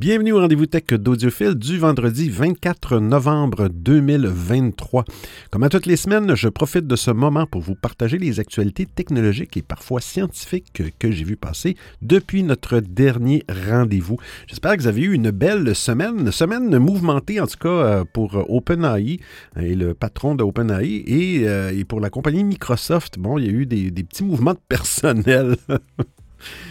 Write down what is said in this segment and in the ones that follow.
Bienvenue au rendez-vous tech d'Audiophile du vendredi 24 novembre 2023. Comme à toutes les semaines, je profite de ce moment pour vous partager les actualités technologiques et parfois scientifiques que j'ai vu passer depuis notre dernier rendez-vous. J'espère que vous avez eu une belle semaine, semaine mouvementée en tout cas euh, pour OpenAI et le patron de OpenAI et, euh, et pour la compagnie Microsoft. Bon, il y a eu des, des petits mouvements de personnel.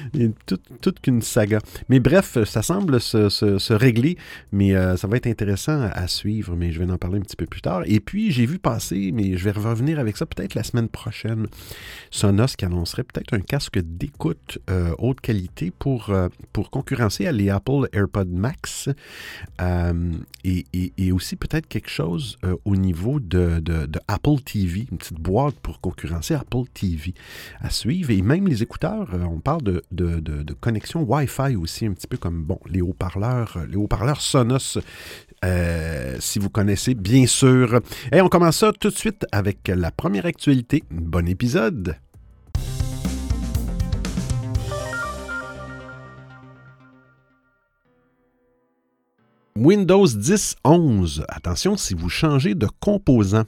toute, qu'une saga. Mais bref, ça semble se, régler, mais euh, ça va être intéressant à, suivre, mais je vais en parler un petit peu plus tard. Et puis, j'ai vu passer, mais je vais revenir avec ça peut-être la semaine prochaine, Sonos qui annoncerait peut-être un casque d'écoute euh, haute qualité pour, euh, pour concurrencer les Apple AirPods Max et, aussi peut-être quelque chose au niveau de, Apple TV, une petite boîte pour concurrencer Apple TV à suivre. Et même les écouteurs, on parle de, connexion Wi-Fi aussi, un petit peu comme haut-parleurs, les haut-parleurs Sonos, euh, si vous connaissez, bien sûr. Et on commence ça tout de suite avec la première actualité. Bon épisode! Windows 10 11. Attention si vous changez de composant.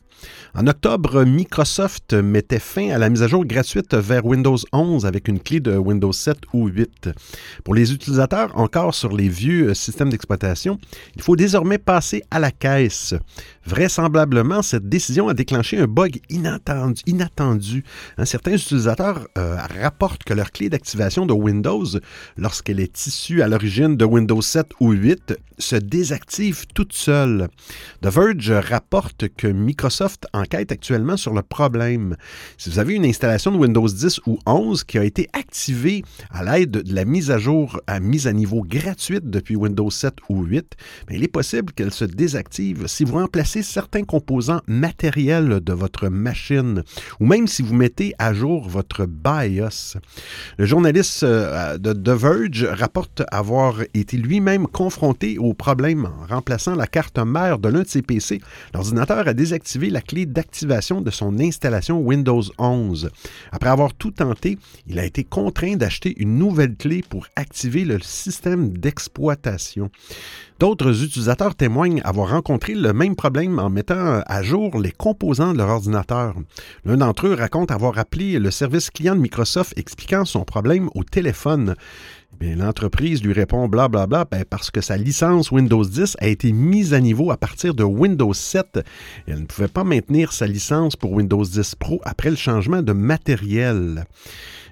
En octobre, Microsoft mettait fin à la mise à jour gratuite vers Windows 11 avec une clé de Windows 7 ou 8. Pour les utilisateurs encore sur les vieux systèmes d'exploitation, il faut désormais passer à la caisse. Vraisemblablement, cette décision a déclenché un bug inattendu. inattendu. certains utilisateurs euh, rapportent que leur clé d'activation de Windows, lorsqu'elle est issue à l'origine de Windows 7 ou 8, se désactive toute seule. The Verge rapporte que Microsoft enquête actuellement sur le problème. Si vous avez une installation de Windows 10 ou 11 qui a été activée à l'aide de la mise à jour à mise à niveau gratuite depuis Windows 7 ou 8, ben, il est possible qu'elle se désactive si vous remplacez certains composants matériels de votre machine ou même si vous mettez à jour votre BIOS. Le journaliste euh, de The Verge rapporte avoir été lui-même confronté au problème en remplaçant la carte mère de l'un de ses PC. L'ordinateur a désactivé la clé d'activation de son installation Windows 11. Après avoir tout tenté, il a été contraint d'acheter une nouvelle clé pour activer le système d'exploitation. D'autres utilisateurs témoignent avoir rencontré le même problème en mettant à jour les composants de leur ordinateur. L'un d'entre eux raconte avoir appelé le service client de Microsoft expliquant son problème au téléphone. Eh l'entreprise lui répond blablabla bla, bla, ben, parce que sa licence Windows 10 a été mise à niveau à partir de Windows 7. elle ne pouvait pas maintenir sa licence pour Windows 10 Pro après le changement de matériel.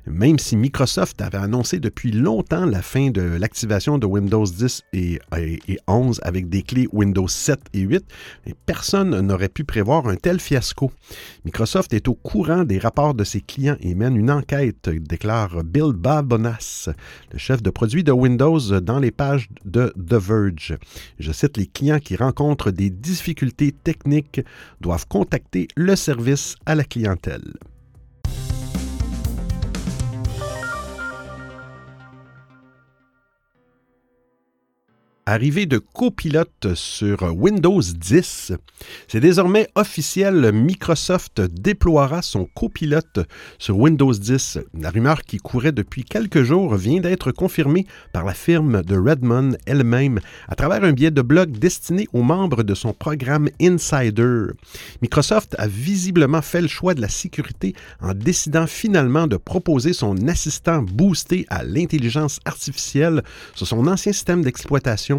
Même si Microsoft avait annoncé depuis longtemps la fin de l'activation de Windows 10 et, 11 avec des clés Windows 7 et 8, personne n'aurait pu prévoir un tel fiasco. Microsoft est au courant des rapports de ses clients et mène une enquête, déclare Bill Babonas, le chef de produit de Windows, dans les pages de The Verge. Je cite les clients qui rencontrent des difficultés techniques doivent contacter le service à la clientèle. Arrivée de copilote sur Windows 10, c'est désormais officiel, Microsoft déploiera son copilote sur Windows 10. La rumeur qui courait depuis quelques jours vient d'être confirmée par la firme de Redmond elle-même à travers un billet de blog destiné aux membres de son programme Insider. Microsoft a visiblement fait le choix de la sécurité en décidant finalement de proposer son assistant boosté à l'intelligence artificielle sur son ancien système d'exploitation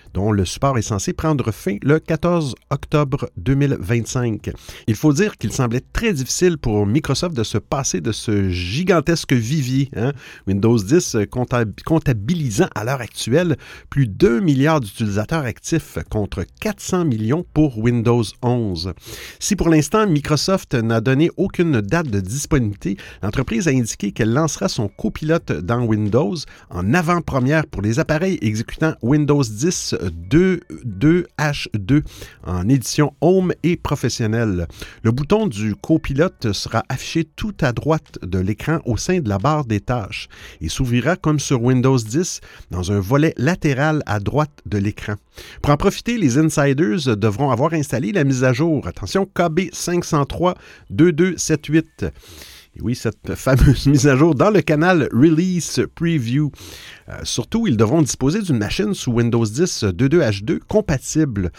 dont le support est censé prendre fin le 14 octobre 2025. Il faut dire qu'il semblait très difficile pour Microsoft de se passer de ce gigantesque vivier. Hein. Windows 10 comptabilisant à l'heure actuelle plus d'un milliard d'utilisateurs actifs contre 400 millions pour Windows 11. Si pour l'instant Microsoft n'a donné aucune date de disponibilité, l'entreprise a indiqué qu'elle lancera son copilote dans Windows en avant-première pour les appareils exécutant Windows 10 22H2 en édition Home et professionnelle. Le bouton du copilote sera affiché tout à droite de l'écran au sein de la barre des tâches et s'ouvrira comme sur Windows 10 dans un volet latéral à droite de l'écran. Pour en profiter, les insiders devront avoir installé la mise à jour. Attention, KB 503 2278. Oui, cette fameuse mise à jour dans le canal Release Preview. Euh, surtout, ils devront disposer d'une machine sous Windows 10 22H2 compatible.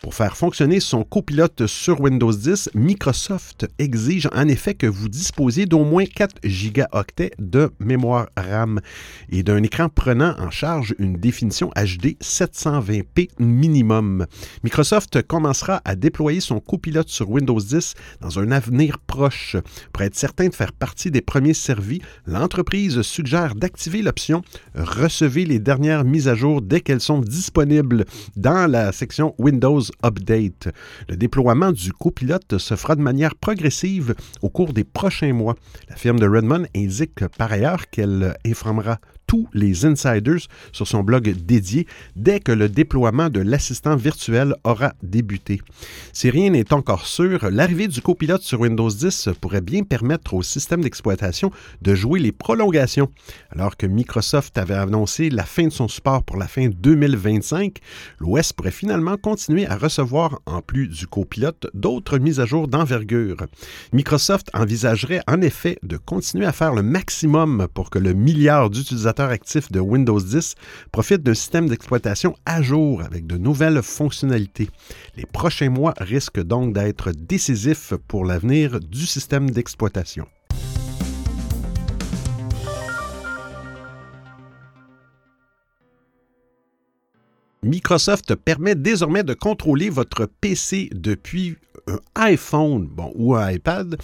Pour faire fonctionner son copilote sur Windows 10, Microsoft exige en effet que vous disposiez d'au moins 4 gigaoctets de mémoire RAM et d'un écran prenant en charge une définition HD 720p minimum. Microsoft commencera à déployer son copilote sur Windows 10 dans un avenir proche. Pour être certain de faire partie des premiers servis, l'entreprise suggère d'activer l'option Recevez les dernières mises à jour dès qu'elles sont disponibles dans la section Windows Update. Le déploiement du copilote se fera de manière progressive au cours des prochains mois. La firme de Redmond indique par ailleurs qu'elle informera tous les insiders sur son blog dédié dès que le déploiement de l'assistant virtuel aura débuté. Si rien n'est encore sûr, l'arrivée du copilote sur Windows 10 pourrait bien permettre au système d'exploitation de jouer les prolongations. Alors que Microsoft avait annoncé la fin de son support pour la fin 2025, l'OS pourrait finalement continuer à recevoir, en plus du copilote, d'autres mises à jour d'envergure. Microsoft envisagerait en effet de continuer à faire le maximum pour que le milliard d'utilisateurs actifs de Windows 10 profitent d'un système d'exploitation à jour avec de nouvelles fonctionnalités. Les prochains mois risquent donc d'être décisifs pour l'avenir du système d'exploitation. Microsoft permet désormais de contrôler votre PC depuis un iPhone bon, ou un iPad,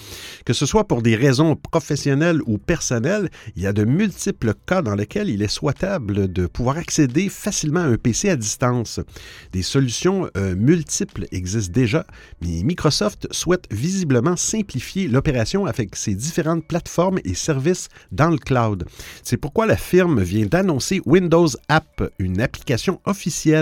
que ce soit pour des raisons professionnelles ou personnelles, il y a de multiples cas dans lesquels il est souhaitable de pouvoir accéder facilement à un PC à distance. Des solutions euh, multiples existent déjà, mais Microsoft souhaite visiblement simplifier l'opération avec ses différentes plateformes et services dans le cloud. C'est pourquoi la firme vient d'annoncer Windows App, une application officielle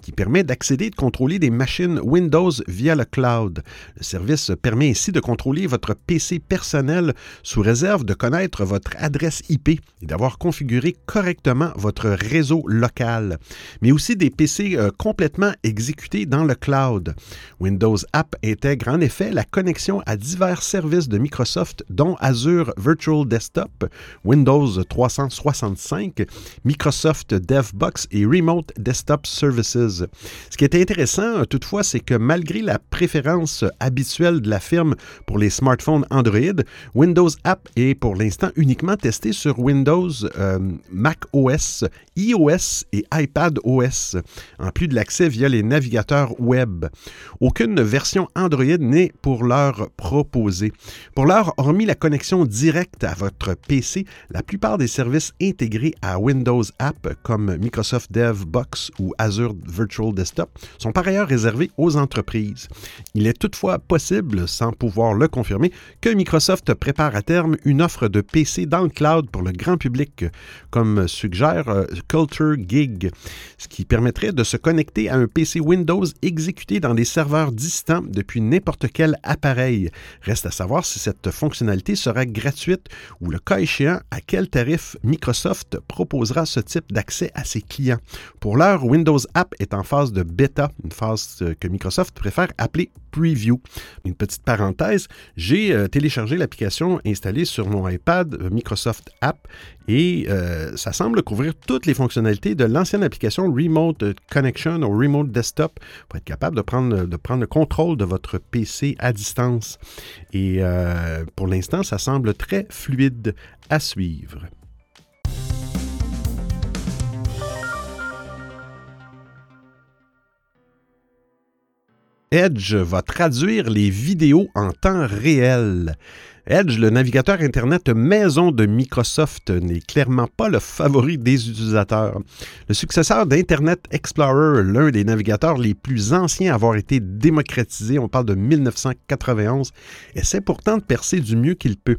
qui permet d'accéder et de contrôler des machines Windows via le cloud. Le service permet ainsi de contrôler votre PC personnel sous réserve de connaître votre adresse IP et d'avoir configuré correctement votre réseau local, mais aussi des PC euh, complètement exécutés dans le cloud. Windows App intègre en effet la connexion à divers services de Microsoft, dont Azure Virtual Desktop, Windows 365, Microsoft DevBox et Remote Desktop Services. Ce qui est intéressant, toutefois, c'est que malgré la préférence habituelle de la firme pour les smartphones Android, Windows App est pour l'instant uniquement testé sur Windows, euh, Mac OS, iOS et iPad OS, en plus de l'accès via les navigateurs web. Aucune version Android n'est pour l'heure proposée. Pour l'heure, hormis la connexion directe à votre PC, la plupart des services intégrés à Windows App comme Microsoft Dev Box ou Azure Virtual Desktop sont par ailleurs réservés aux entreprises. Il est toutefois possible, sans pouvoir le confirmer, que Microsoft prépare à terme une offre de PC dans le cloud pour le grand public, comme suggère euh, Culture Gig, ce qui permettrait de se connecter à un PC Windows exécuté dans des serveurs distants depuis n'importe quel appareil. Reste à savoir si cette fonctionnalité sera gratuite ou, le cas échéant, à quel tarif Microsoft proposera ce type d'accès à ses clients. Pour l'heure, Windows App est en phase de bêta, une phase que Microsoft préfère appeler Preview une petite parenthèse, j'ai euh, téléchargé l'application installée sur mon iPad euh, Microsoft App et euh, ça semble couvrir toutes les fonctionnalités de l'ancienne application Remote Connection ou Remote Desktop pour être capable de prendre, de prendre le contrôle de votre PC à distance. Et pour l'instant, ça semble très fluide à suivre. Edge va traduire les vidéos en temps réel. Edge, le navigateur Internet maison de Microsoft, n'est clairement pas le favori des utilisateurs. Le successeur d'Internet Explorer, l'un des navigateurs les plus anciens à avoir été démocratisé, on parle de 1991, essaie pourtant de percer du mieux qu'il peut.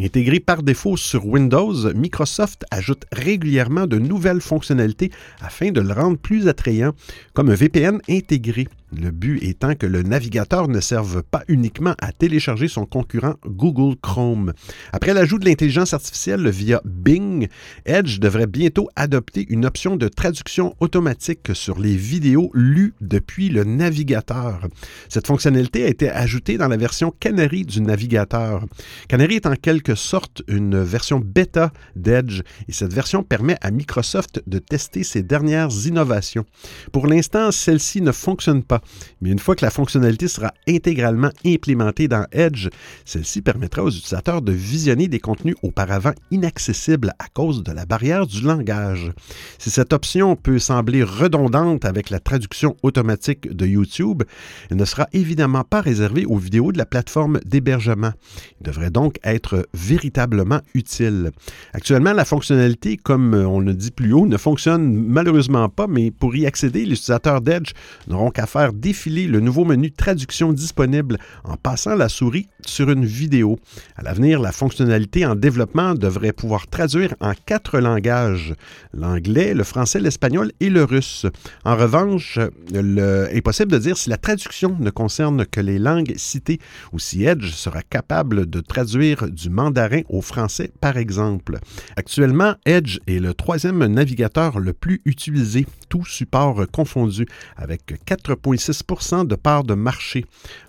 Intégré par défaut sur Windows, Microsoft ajoute régulièrement de nouvelles fonctionnalités afin de le rendre plus attrayant, comme un VPN intégré. Le but étant que le navigateur ne serve pas uniquement à télécharger son concurrent Google Chrome. Après l'ajout de l'intelligence artificielle via Bing, Edge devrait bientôt adopter une option de traduction automatique sur les vidéos lues depuis le navigateur. Cette fonctionnalité a été ajoutée dans la version Canary du navigateur. Canary est en quelque sorte une version bêta d'Edge et cette version permet à Microsoft de tester ses dernières innovations. Pour l'instant, celle-ci ne fonctionne pas, mais une fois que la fonctionnalité sera intégralement implémentée dans Edge, celle-ci permettra aux utilisateurs de visionner des contenus auparavant inaccessibles à cause de la barrière du langage. Si cette option peut sembler redondante avec la traduction automatique de YouTube, elle ne sera évidemment pas réservée aux vidéos de la plateforme d'hébergement. Il devrait donc être véritablement utile. Actuellement, la fonctionnalité, comme on le dit plus haut, ne fonctionne malheureusement pas, mais pour y accéder, les utilisateurs d'Edge n'auront qu'à faire défiler le nouveau menu traduction disponible en passant la souris sur une vidéo. À l'avenir, la fonctionnalité en développement devrait pouvoir traduire en quatre langages, l'anglais, le français, l'espagnol et le russe. En revanche, il est possible de dire si la traduction ne concerne que les langues citées ou si Edge sera capable de traduire du mandarin au français, par exemple. Actuellement, Edge est le troisième navigateur le plus utilisé, tout support confondu, avec 4,6% de part de marché.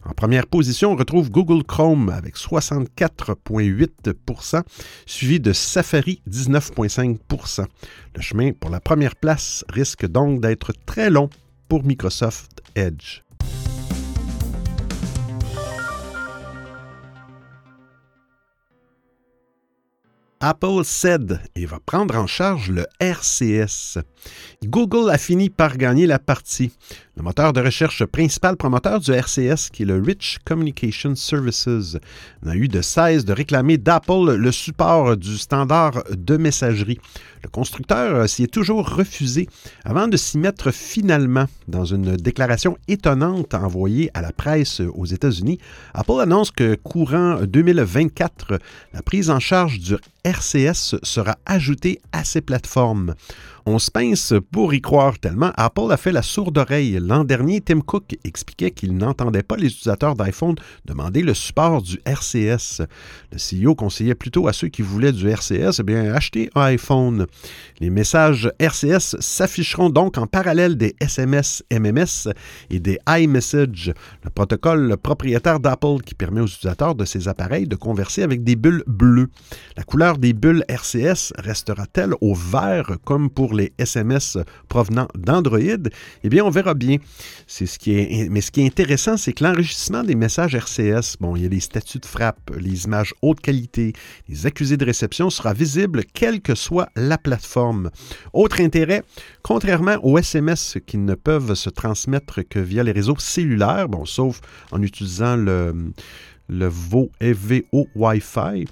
En première position, on retrouve Google Chrome avec 64,8% suivi de Safari 19,5% Le chemin pour la première place risque donc d'être très long pour Microsoft Edge. Apple cède et va prendre en charge le RCS. Google a fini par gagner la partie. Le moteur de recherche principal promoteur du RCS, qui est le Rich Communication Services, n'a eu de cesse de réclamer d'Apple le support du standard de messagerie. Le constructeur s'y est toujours refusé avant de s'y mettre finalement. Dans une déclaration étonnante envoyée à la presse aux États-Unis, Apple annonce que courant 2024, la prise en charge du RCS sera ajoutée à ses plateformes. On se pince pour y croire tellement Apple a fait la sourde oreille. L'an dernier, Tim Cook expliquait qu'il n'entendait pas les utilisateurs d'iPhone demander le support du RCS. Le CEO conseillait plutôt à ceux qui voulaient du RCS, eh un iPhone. Les messages RCS s'afficheront donc en parallèle des SMS MMS et des iMessage, le protocole propriétaire d'Apple qui permet aux utilisateurs de ces appareils de converser avec des bulles bleues. La couleur des bulles RCS restera-t-elle au vert comme pour les SMS provenant d'Android, eh bien, on verra bien. C'est ce qui est, mais ce qui est intéressant, c'est que l'enregistrement des messages RCS, bon, il y a les statuts de frappe, les images haute qualité, les accusés de réception sera visible quelle que soit la plateforme. Autre intérêt, contrairement aux SMS qui ne peuvent se transmettre que via les réseaux cellulaires, bon, sauf en utilisant le le VO, FVO Wi-Fi.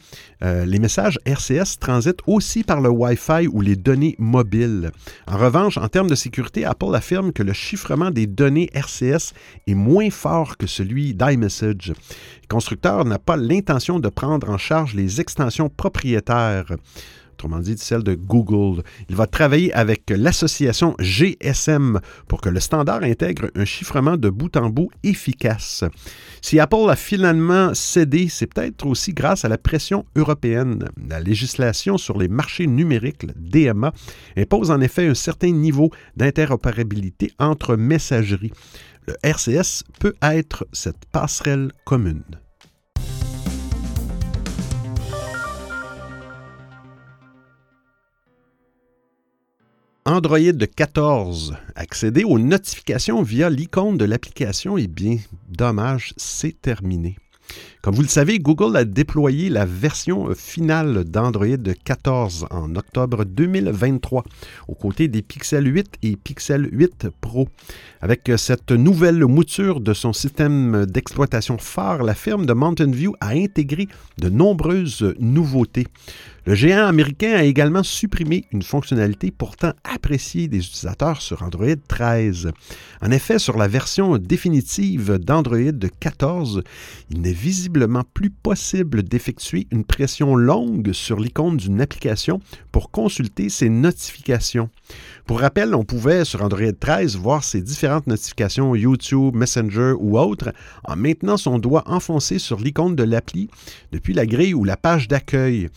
Euh, les messages RCS transitent aussi par le Wi-Fi ou les données mobiles. En revanche, en termes de sécurité, Apple affirme que le chiffrement des données RCS est moins fort que celui d'iMessage. Le constructeur n'a pas l'intention de prendre en charge les extensions propriétaires autrement dit celle de Google. Il va travailler avec l'association GSM pour que le standard intègre un chiffrement de bout en bout efficace. Si Apple a finalement cédé, c'est peut-être aussi grâce à la pression européenne. La législation sur les marchés numériques, le DMA, impose en effet un certain niveau d'interopérabilité entre messageries. Le RCS peut être cette passerelle commune. Android 14. Accéder aux notifications via l'icône de l'application, eh bien, dommage, c'est terminé. Comme vous le savez, Google a déployé la version finale d'Android 14 en octobre 2023, aux côtés des Pixel 8 et Pixel 8 Pro. Avec cette nouvelle mouture de son système d'exploitation phare, la firme de Mountain View a intégré de nombreuses nouveautés. Le géant américain a également supprimé une fonctionnalité pourtant appréciée des utilisateurs sur Android 13. En effet, sur la version définitive d'Android 14, il n'est visiblement plus possible d'effectuer une pression longue sur l'icône d'une application pour consulter ses notifications. Pour rappel, on pouvait sur Android 13 voir ces différentes notifications YouTube, Messenger ou autres en maintenant son doigt enfoncé sur l'icône de l'appli depuis la grille ou la page d'accueil.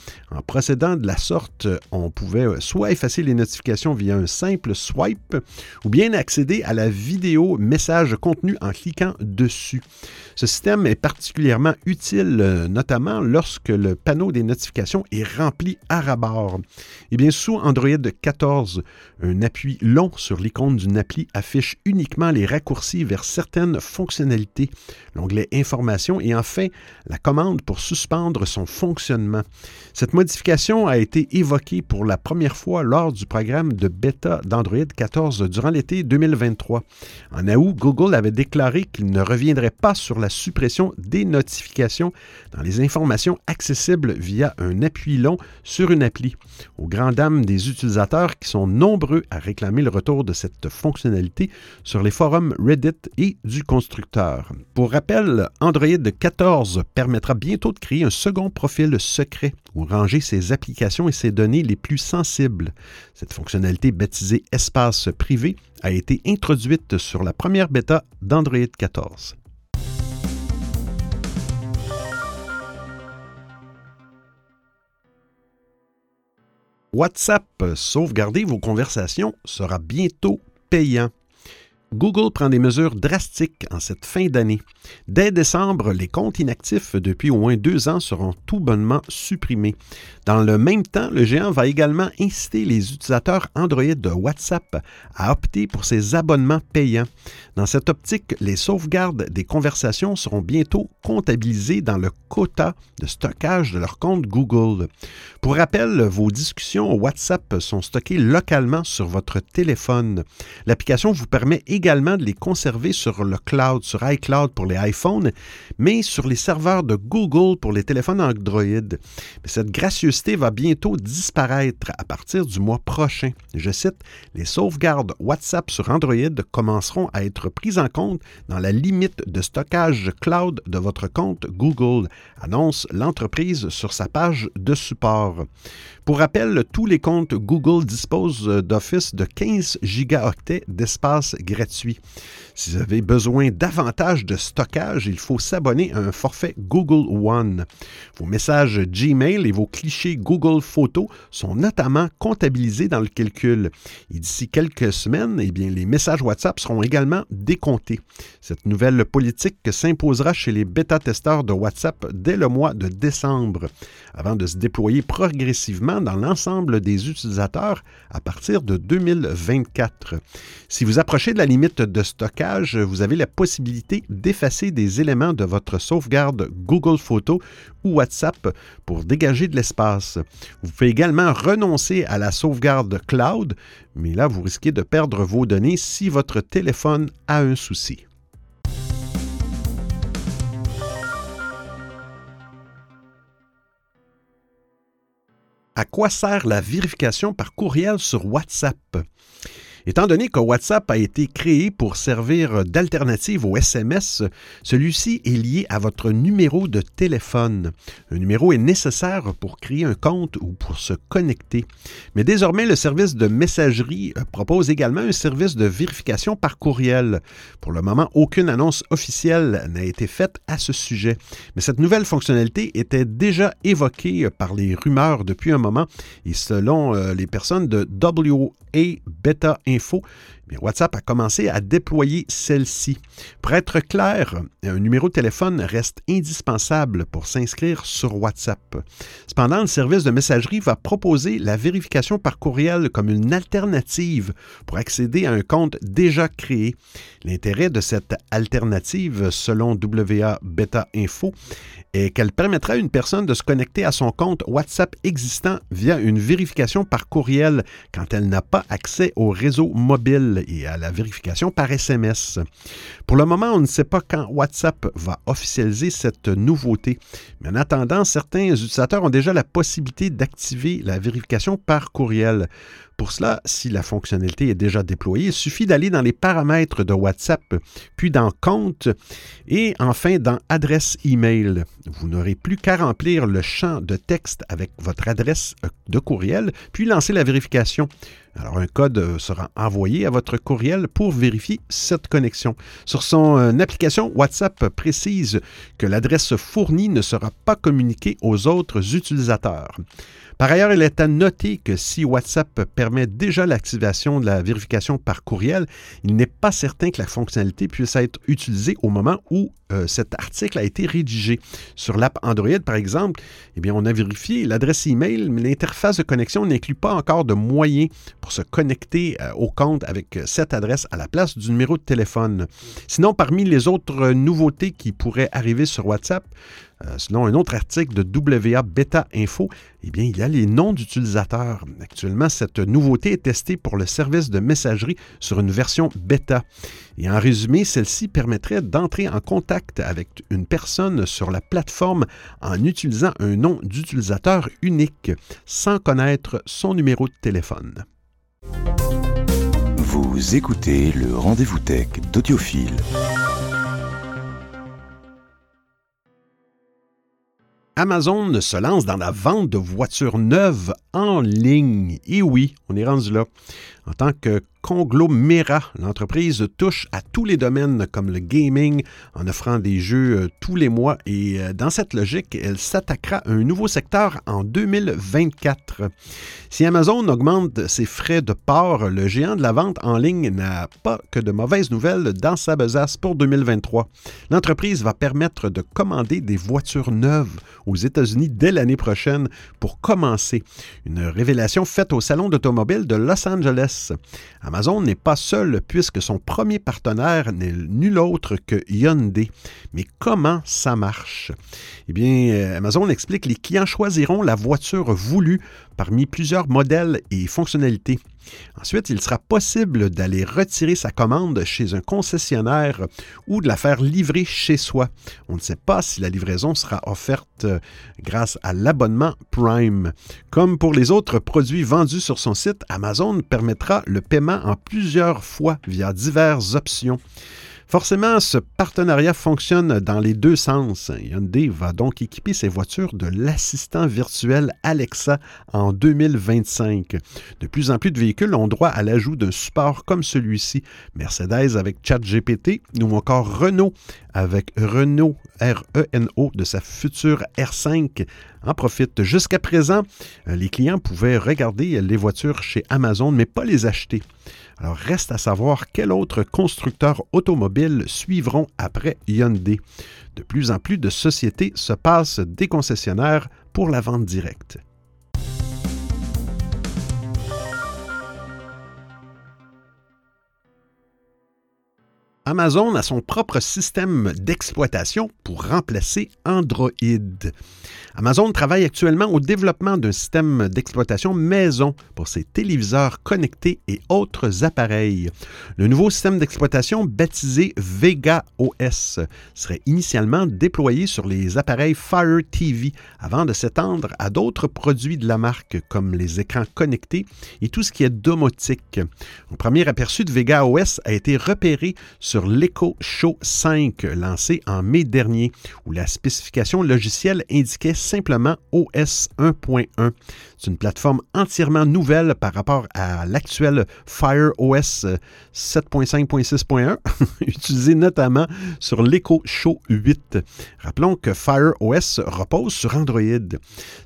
Procédant de la sorte, on pouvait soit effacer les notifications via un simple swipe ou bien accéder à la vidéo message contenu en cliquant dessus. Ce système est particulièrement utile, euh, notamment lorsque le panneau des notifications est rempli à rabord. Eh bien, sous Android 14, un appui long sur l'icône d'une appli affiche uniquement les raccourcis vers certaines fonctionnalités, l'onglet Informations et enfin la commande pour suspendre son fonctionnement. Cette modification a été évoquée pour la première fois lors du programme de bêta d'Android 14 durant l'été 2023. En août, Google avait déclaré qu'il ne reviendrait pas sur la suppression des notifications dans les informations accessibles via un appui long sur une appli. Aux grandes dames des utilisateurs qui sont nombreux à réclamer le retour de cette fonctionnalité sur les forums Reddit et du constructeur. Pour rappel, Android 14 permettra bientôt de créer un second profil secret où ranger ses applications et ses données les plus sensibles. Cette fonctionnalité baptisée Espace privé a été introduite sur la première bêta d'Android 14. WhatsApp, sauvegarder vos conversations, sera bientôt payant. Google prend des mesures drastiques en cette fin d'année. Dès décembre, les comptes inactifs depuis au moins deux ans seront tout bonnement supprimés. Dans le même temps, le géant va également inciter les utilisateurs Android de WhatsApp à opter pour ses abonnements payants. Dans cette optique, les sauvegardes des conversations seront bientôt comptabilisées dans le quota de stockage de leur compte Google. Pour rappel, vos discussions WhatsApp sont stockées localement sur votre téléphone. L'application vous permet de les conserver sur le cloud, sur iCloud pour les iPhones, mais sur les serveurs de Google pour les téléphones Android. Cette gracieuseté va bientôt disparaître à partir du mois prochain. Je cite, les sauvegardes WhatsApp sur Android commenceront à être prises en compte dans la limite de stockage cloud de votre compte Google, annonce l'entreprise sur sa page de support. Pour rappel, tous les comptes Google disposent d'Office de 15 gigaoctets d'espace gratuit. Si vous avez besoin davantage de stockage, il faut s'abonner à un forfait Google One. Vos messages Gmail et vos clichés Google Photos sont notamment comptabilisés dans le calcul. Et d'ici quelques semaines, eh bien, les messages WhatsApp seront également décomptés. Cette nouvelle politique s'imposera chez les bêta-testeurs de WhatsApp dès le mois de décembre, avant de se déployer progressivement dans l'ensemble des utilisateurs à partir de 2024. Si vous approchez de la de stockage, vous avez la possibilité d'effacer des éléments de votre sauvegarde Google Photos ou WhatsApp pour dégager de l'espace. Vous pouvez également renoncer à la sauvegarde cloud, mais là, vous risquez de perdre vos données si votre téléphone a un souci. À quoi sert la vérification par courriel sur WhatsApp? Étant donné que WhatsApp a été créé pour servir d'alternative au SMS, celui-ci est lié à votre numéro de téléphone. Un numéro est nécessaire pour créer un compte ou pour se connecter. Mais désormais, le service de messagerie euh, propose également un service de vérification par courriel. Pour le moment, aucune annonce officielle n'a été faite à ce sujet. Mais cette nouvelle fonctionnalité était déjà évoquée par les rumeurs depuis un moment et selon euh, les personnes de WA Beta Info, WhatsApp a commencé à déployer celle-ci. Pour être clair, un numéro de téléphone reste indispensable pour s'inscrire sur WhatsApp. Cependant, le service de messagerie va proposer la vérification par courriel comme une alternative pour accéder à un compte déjà créé. L'intérêt de cette alternative, selon WA Beta Info, est qu'elle permettra à une personne de se connecter à son compte WhatsApp existant via une vérification par courriel quand elle n'a pas accès au réseau mobile et à la vérification par SMS. Pour le moment, on ne sait pas quand WhatsApp va officialiser cette nouveauté, mais en attendant, certains utilisateurs ont déjà la possibilité d'activer la vérification par courriel. Pour cela, si la fonctionnalité est déjà déployée, il suffit d'aller dans les paramètres de WhatsApp, puis dans Compte et enfin dans Adresse email. Vous n'aurez plus qu'à remplir le champ de texte avec votre adresse de courriel, puis lancer la vérification. Alors, un code sera envoyé à votre courriel pour vérifier cette connexion. Son euh, application, WhatsApp précise que l'adresse fournie ne sera pas communiquée aux autres utilisateurs. Par ailleurs, il est à noter que si WhatsApp permet déjà l'activation de la vérification par courriel, il n'est pas certain que la fonctionnalité puisse être utilisée au moment où euh, cet article a été rédigé. Sur l'app Android, par exemple, eh bien, on a vérifié l'adresse email, mais l'interface de connexion n'inclut pas encore de moyens pour se connecter euh, au compte avec cette adresse à la place du numéro de téléphone. Sinon, parmi les autres nouveautés qui pourraient arriver sur WhatsApp, euh, selon un autre article de WA Beta Info, eh il y a les noms d'utilisateurs. Actuellement, cette nouveauté est testée pour le service de messagerie sur une version bêta. Et en résumé, celle-ci permettrait d'entrer en contact avec une personne sur la plateforme en utilisant un nom d'utilisateur unique, sans connaître son numéro de téléphone. Vous écoutez le rendez-vous tech d'Audiophile. Amazon se lance dans la vente de voitures neuves en ligne. Et oui, on est rendu là. En tant que conglomérat, l'entreprise touche à tous les domaines comme le gaming en offrant des jeux euh, tous les mois et euh, dans cette logique, elle s'attaquera à un nouveau secteur en 2024. Si Amazon augmente ses frais de port, le géant de la vente en ligne n'a pas que de mauvaises nouvelles dans sa besace pour 2023. L'entreprise va permettre de commander des voitures neuves aux États-Unis dès l'année prochaine pour commencer. Une révélation faite au Salon d'automobile de Los Angeles. Amazon n'est pas seul puisque son premier partenaire n'est nul autre que Hyundai. Mais comment ça marche? Eh bien, euh, Amazon explique que les clients choisiront la voiture voulue parmi plusieurs modèles et fonctionnalités. Ensuite, il sera possible d'aller retirer sa commande chez un concessionnaire ou de la faire livrer chez soi. On ne sait pas si la livraison sera offerte euh, grâce à l'abonnement Prime. Comme pour les autres produits vendus sur son site, Amazon permettra le paiement en plusieurs fois via diverses options. Forcément, ce partenariat fonctionne dans les deux sens. Hyundai va donc équiper ses voitures de l'assistant virtuel Alexa en 2025. De plus en plus de véhicules ont droit à l'ajout d'un support comme celui-ci. Mercedes avec ChatGPT ou encore Renault avec Renault RENO de sa future R5 en profite. Jusqu'à présent, les clients pouvaient regarder les voitures chez Amazon mais pas les acheter. Alors reste à savoir quels autres constructeurs automobiles suivront après Hyundai. De plus en plus de sociétés se passent des concessionnaires pour la vente directe. Amazon a son propre système d'exploitation pour remplacer Android. Amazon travaille actuellement au développement d'un système d'exploitation maison pour ses téléviseurs connectés et autres appareils. Le nouveau système d'exploitation baptisé Vega OS serait initialement déployé sur les appareils Fire TV avant de s'étendre à d'autres produits de la marque comme les écrans connectés et tout ce qui est domotique. Un premier aperçu de Vega OS a été repéré sur l'Echo Show 5 lancé en mai dernier où la spécification logicielle indiquait simplement OS 1.1. C'est une plateforme entièrement nouvelle par rapport à l'actuel Fire OS 7.5.6.1, utilisé notamment sur l'Echo Show 8. Rappelons que Fire OS repose sur Android.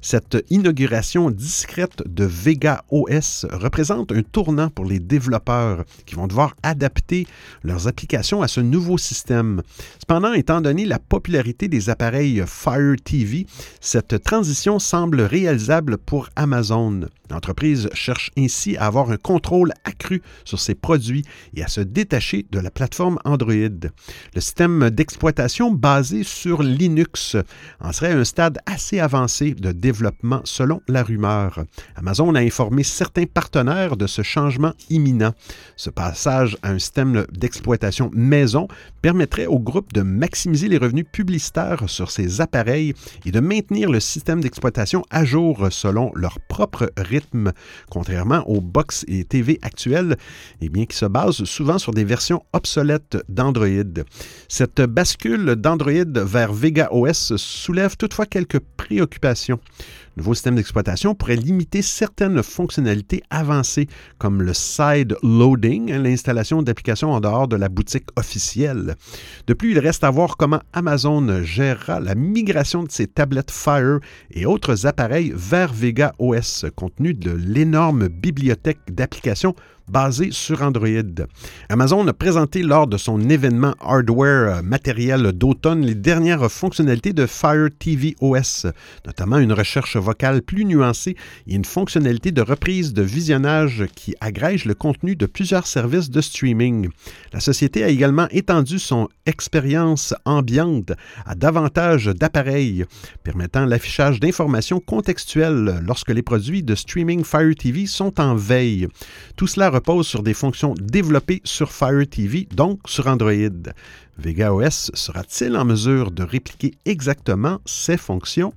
Cette inauguration discrète de Vega OS représente un tournant pour les développeurs qui vont devoir adapter leurs applications à ce nouveau système. Cependant, étant donné la popularité des appareils Fire TV, cette transition semble réalisable pour Amazon. L'entreprise cherche ainsi à avoir un contrôle accru sur ses produits et à se détacher de la plateforme Android. Le système d'exploitation basé sur Linux en serait un stade assez avancé de développement selon la rumeur. Amazon a informé certains partenaires de ce changement imminent. Ce passage à un système d'exploitation maison permettrait au groupe de maximiser les revenus publicitaires sur ses appareils et de maintenir le système d'exploitation à jour selon leur propre rythme, contrairement aux box et TV actuels, eh bien, qui se basent souvent sur des versions obsolètes d'Android. Cette bascule d'Android vers Vega OS soulève toutefois quelques préoccupations. Nouveau système d'exploitation pourrait limiter certaines fonctionnalités avancées comme le side loading, hein, l'installation d'applications en dehors de la boutique officielle. De plus, il reste à voir comment Amazon gérera la migration de ses tablettes Fire et autres appareils vers Vega OS, compte tenu de l'énorme bibliothèque d'applications basé sur Android. Amazon a présenté lors de son événement hardware euh, matériel d'automne les dernières fonctionnalités de Fire TV OS, notamment une recherche vocale plus nuancée et une fonctionnalité de reprise de visionnage qui agrège le contenu de plusieurs services de streaming. La société a également étendu son expérience ambiante à davantage d'appareils, permettant l'affichage d'informations contextuelles lorsque les produits de streaming Fire TV sont en veille. Tout cela repose sur des fonctions développées sur Fire TV, donc sur Android. Vega OS sera-t-il en mesure de répliquer exactement ces fonctions?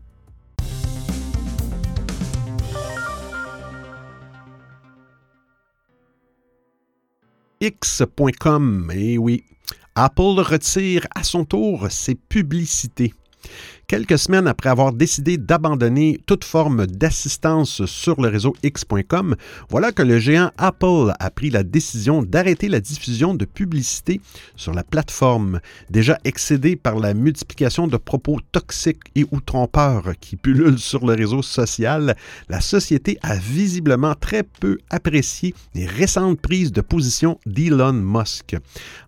X.com, eh oui. Apple retire à son tour ses publicités. Quelques semaines après avoir décidé d'abandonner toute forme d'assistance sur le réseau X.com, voilà que le géant Apple a pris la décision d'arrêter la diffusion de publicité sur la plateforme, déjà excédée par la multiplication de propos toxiques et ou trompeurs qui pullulent sur le réseau social. La société a visiblement très peu apprécié les récentes prises de position d'Elon Musk.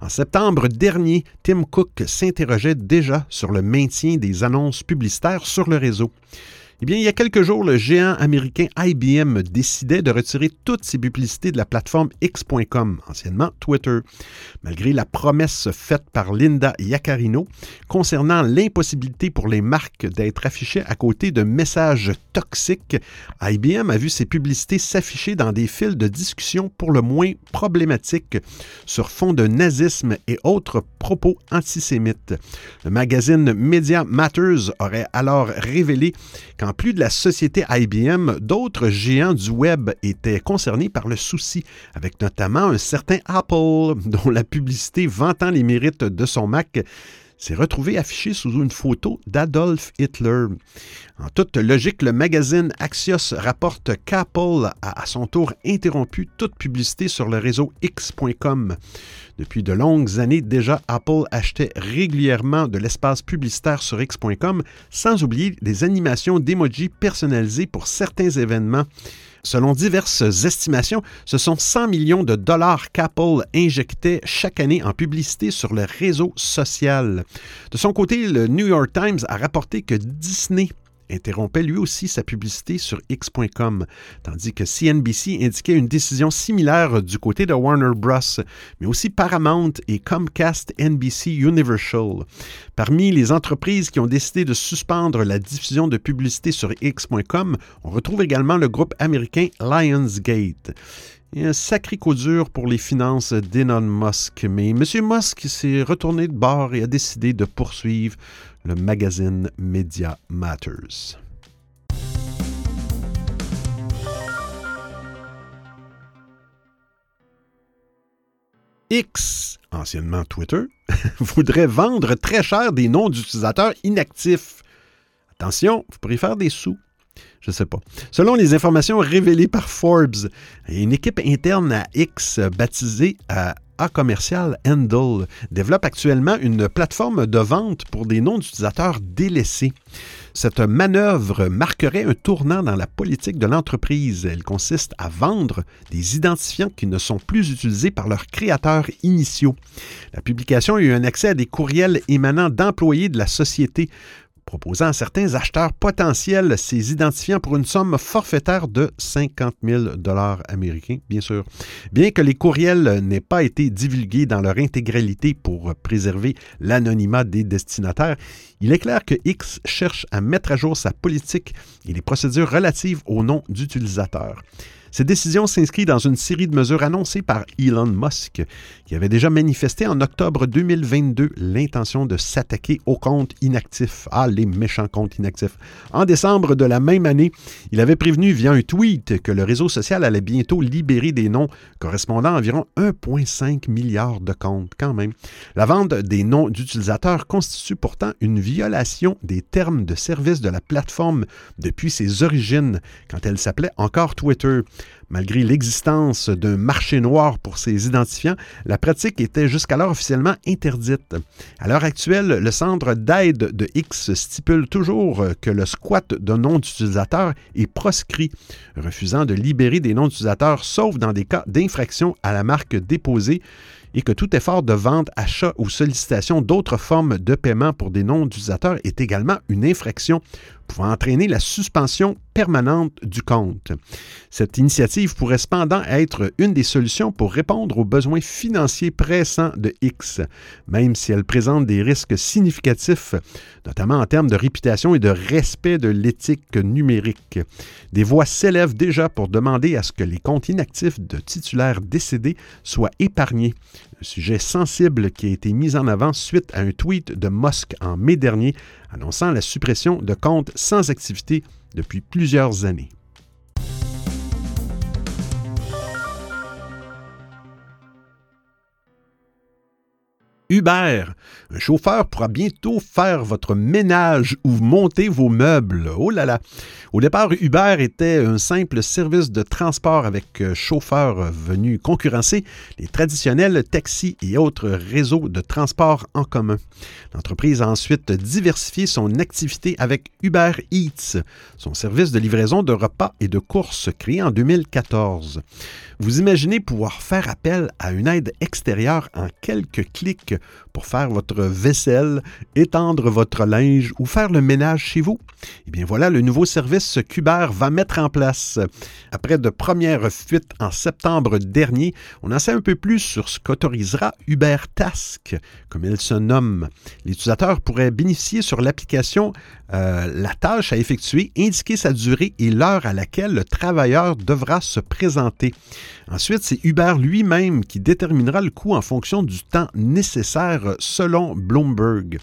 En septembre dernier, Tim Cook s'interrogeait déjà sur le maintien des annonces publicitaires sur le réseau. Eh bien, il y a quelques jours, le géant américain IBM décidait de retirer toutes ses publicités de la plateforme X.com, anciennement Twitter, malgré la promesse faite par Linda Yaccarino concernant l'impossibilité pour les marques d'être affichées à côté de messages toxiques. IBM a vu ses publicités s'afficher dans des fils de discussion pour le moins problématiques sur fond de nazisme et autres propos antisémites. Le magazine Media Matters aurait alors révélé plus de la société IBM, d'autres géants du web étaient concernés par le souci, avec notamment un certain Apple, dont la publicité vantant les mérites de son Mac s'est retrouvé affiché sous une photo d'Adolf Hitler. En toute logique, le magazine Axios rapporte qu'Apple a à son tour interrompu toute publicité sur le réseau X.com. Depuis de longues années déjà, Apple achetait régulièrement de l'espace publicitaire sur X.com, sans oublier des animations d'emojis personnalisés pour certains événements. Selon diverses estimations, ce sont 100 millions de dollars qu'Apple injectait chaque année en publicité sur le réseau social. De son côté, le New York Times a rapporté que Disney interrompait lui aussi sa publicité sur X.com, tandis que CNBC indiquait une décision similaire du côté de Warner Bros., mais aussi Paramount et Comcast NBC Universal. Parmi les entreprises qui ont décidé de suspendre la diffusion de publicité sur X.com, on retrouve également le groupe américain Lionsgate. Un sacré coup dur pour les finances d'Elon Musk, mais M. Musk s'est retourné de bord et a décidé de poursuivre le magazine Media Matters. X, anciennement Twitter, voudrait vendre très cher des noms d'utilisateurs inactifs. Attention, vous pourrez faire des sous. Je ne sais pas. Selon les informations révélées par Forbes, une équipe interne à X baptisée à a commercial Handle développe actuellement une plateforme de vente pour des noms d'utilisateurs délaissés. Cette manœuvre marquerait un tournant dans la politique de l'entreprise. Elle consiste à vendre des identifiants qui ne sont plus utilisés par leurs créateurs initiaux. La publication a eu un accès à des courriels émanant d'employés de la société proposant à certains acheteurs potentiels ces identifiants pour une somme forfaitaire de 50 000 américains, bien sûr. Bien que les courriels n'aient pas été divulgués dans leur intégralité pour préserver l'anonymat des destinataires, il est clair que X cherche à mettre à jour sa politique et les procédures relatives au nom d'utilisateur. Cette décision s'inscrit dans une série de mesures annoncées par Elon Musk, qui avait déjà manifesté en octobre 2022 l'intention de s'attaquer aux comptes inactifs. Ah, les méchants comptes inactifs. En décembre de la même année, il avait prévenu via un tweet que le réseau social allait bientôt libérer des noms correspondant à environ 1,5 milliard de comptes quand même. La vente des noms d'utilisateurs constitue pourtant une violation des termes de service de la plateforme depuis ses origines, quand elle s'appelait encore Twitter. Malgré l'existence d'un marché noir pour ces identifiants, la pratique était jusqu'alors officiellement interdite. À l'heure actuelle, le centre d'aide de X stipule toujours que le squat d'un nom d'utilisateur est proscrit, refusant de libérer des noms d'utilisateurs sauf dans des cas d'infraction à la marque déposée et que tout effort de vente, achat ou sollicitation d'autres formes de paiement pour des noms d'utilisateurs est également une infraction pouvant entraîner la suspension permanente du compte. Cette initiative pourrait cependant être une des solutions pour répondre aux besoins financiers pressants de X, même si elle présente des risques significatifs, notamment en termes de réputation et de respect de l'éthique numérique. Des voix s'élèvent déjà pour demander à ce que les comptes inactifs de titulaires décédés soient épargnés, sujet sensible qui a été mis en avant suite à un tweet de Musk en mai dernier annonçant la suppression de comptes sans activité depuis plusieurs années. Uber. Un chauffeur pourra bientôt faire votre ménage ou monter vos meubles. Oh là là! Au départ, Uber était un simple service de transport avec euh, chauffeurs venus concurrencer les traditionnels taxis et autres réseaux de transport en commun. L'entreprise a ensuite diversifié son activité avec Uber Eats, son service de livraison de repas et de courses créé en 2014. Vous imaginez pouvoir faire appel à une aide extérieure en quelques clics pour faire votre vaisselle, étendre votre linge ou faire le ménage chez vous? Eh bien voilà le nouveau service qu'Uber va mettre en place. Après de premières fuites en septembre dernier, on en sait un peu plus sur ce qu'autorisera Uber Task, comme il se nomme. L'utilisateur pourrait bénéficier sur l'application euh, la tâche à effectuer, indiquer sa durée et l'heure à laquelle le travailleur devra se présenter. Ensuite, c'est Uber lui-même qui déterminera le coût en fonction du temps nécessaire selon Bloomberg.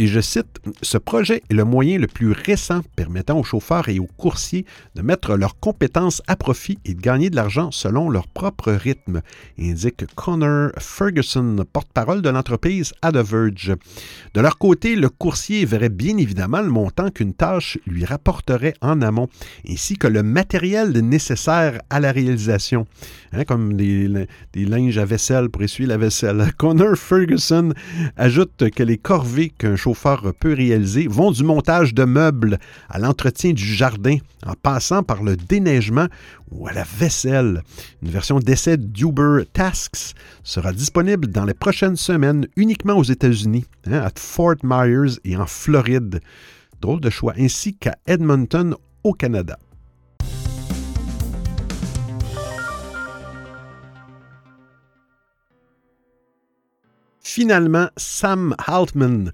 Et je cite, Ce projet est le moyen le plus récent permettant aux chauffeurs et aux coursiers de mettre leurs compétences à profit et de gagner de l'argent selon leur propre rythme, indique Connor Ferguson, porte-parole de l'entreprise à The Verge. De leur côté, le coursier verrait bien évidemment le montant qu'une tâche lui rapporterait en amont, ainsi que le matériel nécessaire à la réalisation, hein, comme des, des linges à vaisselle pour essuyer la vaisselle. Connor Ferguson ajoute que les corvées qu'un peut réaliser vont du montage de meubles à l'entretien du jardin, en passant par le déneigement ou à la vaisselle. Une version d'essai d'Uber Tasks sera disponible dans les prochaines semaines uniquement aux États-Unis, hein, à Fort Myers et en Floride. Drôle de choix, ainsi qu'à Edmonton au Canada. Finalement, Sam Altman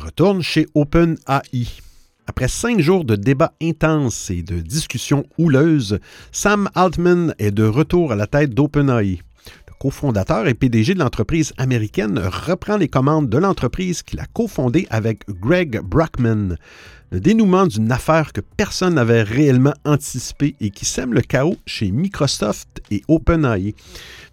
retourne chez OpenAI. Après cinq jours de débats intenses et de discussions houleuses, Sam Altman est de retour à la tête d'OpenAI. Le cofondateur et PDG de l'entreprise américaine reprend les commandes de l'entreprise qu'il a cofondée avec Greg Brockman. Le dénouement d'une affaire que personne n'avait réellement anticipée et qui sème le chaos chez Microsoft et OpenAI.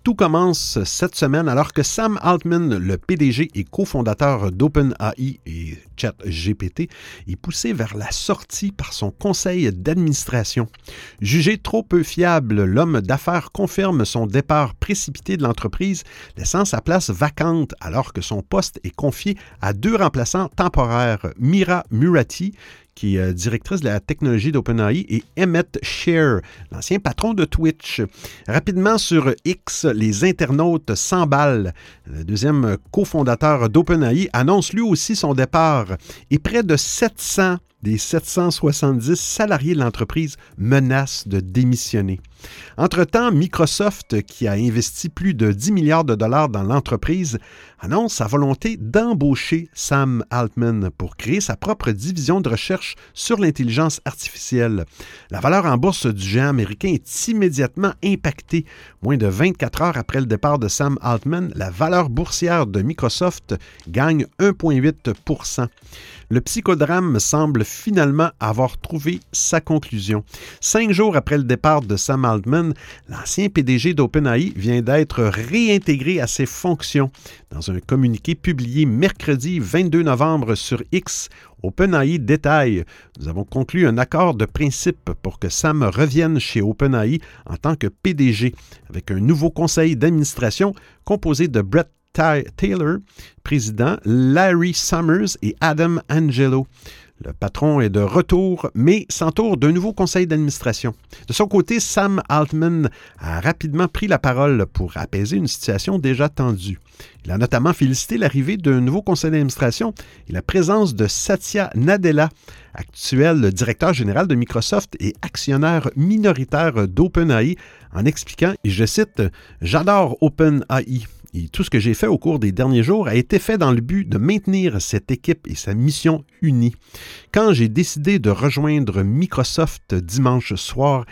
Tout commence cette semaine alors que Sam Altman, le PDG et cofondateur d'OpenAI et ChatGPT, est poussé vers la sortie par son conseil d'administration. Jugé trop peu fiable, l'homme d'affaires confirme son départ précipité de l'entreprise, laissant sa place vacante alors que son poste est confié à deux remplaçants temporaires, Mira Murati, qui est euh, directrice de la technologie d'OpenAI, et Emmett Shear, l'ancien patron de Twitch. Rapidement sur X, les internautes s'emballent. Le deuxième cofondateur d'OpenAI annonce lui aussi son départ et près de 700 des 770 salariés de l'entreprise menacent de démissionner. Entre-temps, Microsoft, qui a investi plus de 10 milliards de dollars dans l'entreprise, annonce sa volonté d'embaucher Sam Altman pour créer sa propre division de recherche sur l'intelligence artificielle. La valeur en bourse du géant américain est immédiatement impactée. Moins de 24 heures après le départ de Sam Altman, la valeur boursière de Microsoft gagne 1,8 le psychodrame semble finalement avoir trouvé sa conclusion. Cinq jours après le départ de Sam Altman, l'ancien PDG d'OpenAI vient d'être réintégré à ses fonctions. Dans un communiqué publié mercredi 22 novembre sur X, OpenAI détaille Nous avons conclu un accord de principe pour que Sam revienne chez OpenAI en tant que PDG, avec un nouveau conseil d'administration composé de Brett Taylor, président, Larry Summers et Adam Angelo. Le patron est de retour, mais s'entoure d'un nouveau conseil d'administration. De son côté, Sam Altman a rapidement pris la parole pour apaiser une situation déjà tendue. Il a notamment félicité l'arrivée d'un nouveau conseil d'administration et la présence de Satya Nadella, actuel directeur général de Microsoft et actionnaire minoritaire d'OpenAI, en expliquant, et je cite, J'adore OpenAI. Et tout ce que j'ai fait au cours des derniers jours a été fait dans le but de maintenir cette équipe et sa mission unie. Quand j'ai décidé de rejoindre Microsoft dimanche soir,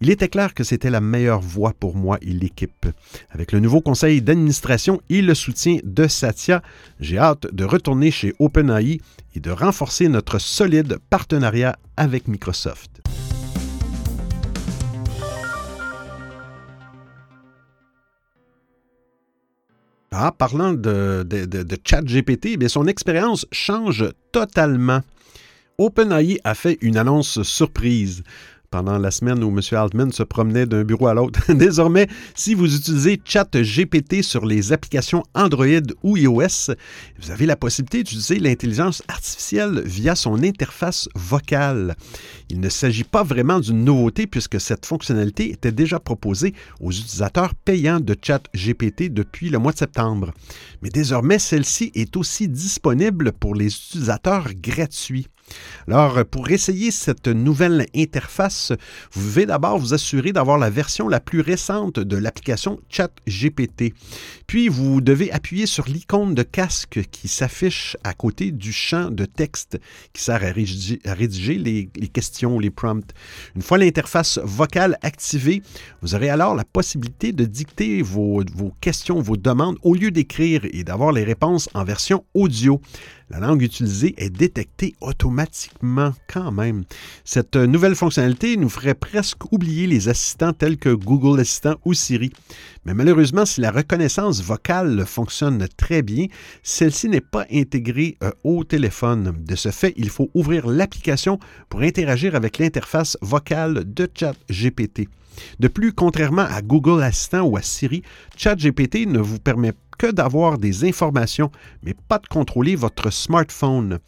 il était clair que c'était la meilleure voie pour moi et l'équipe. Avec le nouveau conseil d'administration et le soutien de Satya, j'ai hâte de retourner chez OpenAI et de renforcer notre solide partenariat avec Microsoft. Ah, parlant de, de, de, ChatGPT, eh son expérience change totalement. OpenAI a fait une annonce surprise pendant la semaine où M. Altman se promenait d'un bureau à l'autre. Désormais, si vous utilisez ChatGPT sur les applications Android ou iOS, vous avez la possibilité d'utiliser l'intelligence artificielle via son interface vocale. Il ne s'agit pas vraiment d'une nouveauté puisque cette fonctionnalité était déjà proposée aux utilisateurs payants de ChatGPT depuis le mois de septembre. Mais désormais, celle-ci est aussi disponible pour les utilisateurs gratuits. Alors, pour essayer cette nouvelle interface, vous devez d'abord vous assurer d'avoir la version la plus récente de l'application ChatGPT. Puis, vous devez appuyer sur l'icône de casque qui s'affiche à côté du champ de texte qui sert à rédiger, les, questions, les prompts. Une fois l'interface vocale activée, vous aurez alors la possibilité de dicter vos questions, vos demandes au lieu d'écrire et d'avoir les réponses en version audio la langue utilisée est détectée automatiquement quand même. Cette nouvelle fonctionnalité nous ferait presque oublier les assistants tels que Google Assistant ou Siri. Mais malheureusement, si la reconnaissance vocale fonctionne très bien, celle-ci n'est pas intégrée euh, au téléphone. De ce fait, il faut ouvrir l'application pour interagir avec l'interface vocale de ChatGPT. De plus, contrairement à Google Assistant ou à Siri, ChatGPT ne vous permet que d'avoir des informations, mais pas de contrôler votre smartphone.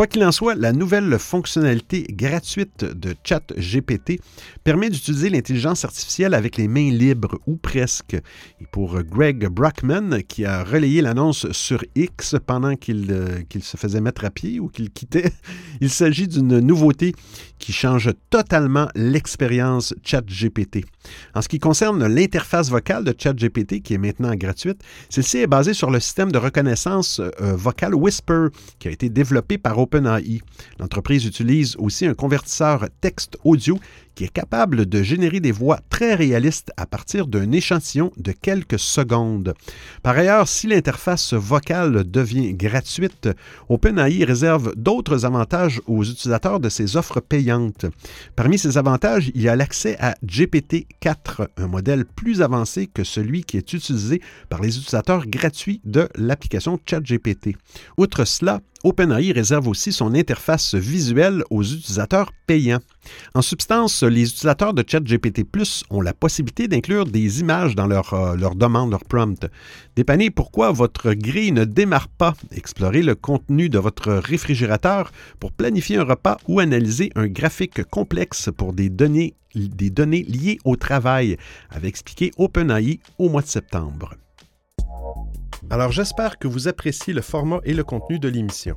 Quoi qu'il en soit, la nouvelle fonctionnalité gratuite de ChatGPT permet d'utiliser l'intelligence artificielle avec les mains libres, ou presque. Et pour Greg Brockman, qui a relayé l'annonce sur X pendant qu'il qu'il se faisait mettre à pied ou qu'il quittait, il s'agit d'une nouveauté qui change totalement l'expérience ChatGPT. En ce qui concerne l'interface vocale de ChatGPT, qui est maintenant gratuite, celle-ci est basée sur le système de reconnaissance euh, vocale Whisper, qui a été développé par L'entreprise utilise aussi un convertisseur texte-audio qui est capable de générer des voix très réalistes à partir d'un échantillon de quelques secondes. Par ailleurs, si l'interface vocale devient gratuite, OpenAI réserve d'autres avantages aux utilisateurs de ses offres payantes. Parmi ces avantages, il y a l'accès à GPT-4, un modèle plus avancé que celui qui est utilisé par les utilisateurs gratuits de l'application ChatGPT. Outre cela, OpenAI réserve aussi son interface visuelle aux utilisateurs En substance, les utilisateurs de ChatGPT Plus ont la possibilité d'inclure des images dans leur, euh, leur demande, leur prompt. Dépannez pourquoi votre grille ne démarre pas. Explorez le contenu de votre réfrigérateur pour planifier un repas ou analyser un graphique complexe pour des données, des données liées au travail, avait expliqué OpenAI au mois de septembre. Alors j'espère que vous appréciez le format et le contenu de l'émission.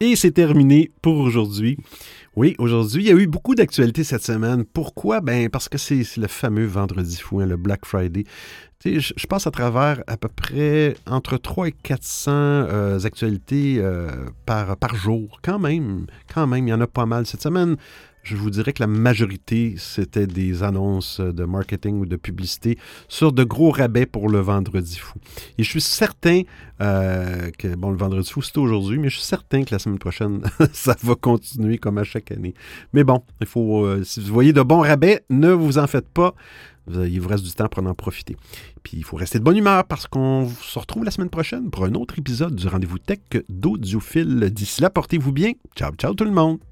Et c'est terminé pour aujourd'hui. Oui, aujourd'hui, il y a eu beaucoup d'actualités cette semaine. Pourquoi? Ben, parce que c'est le fameux vendredi fou, hein, le Black Friday. Je, je passe à travers à peu près entre 3 et 400 euh, actualités euh, par, par jour. Quand même, quand même, il y en a pas mal. Cette semaine, je vous dirais que la majorité, c'était des annonces de marketing ou de publicité sur de gros rabais pour le vendredi fou. Et je suis certain euh, que, bon, le vendredi fou, c'est aujourd'hui, mais je suis certain que la semaine prochaine, ça va continuer comme à chaque année. Mais bon, il faut, euh, si vous voyez de bons rabais, ne vous en faites pas. Il vous reste du temps pour en profiter. Puis il faut rester de bonne humeur parce qu'on se retrouve la semaine prochaine pour un autre épisode du Rendez-vous Tech d'Audiophile. D'ici là, portez-vous bien. Ciao, ciao tout le monde.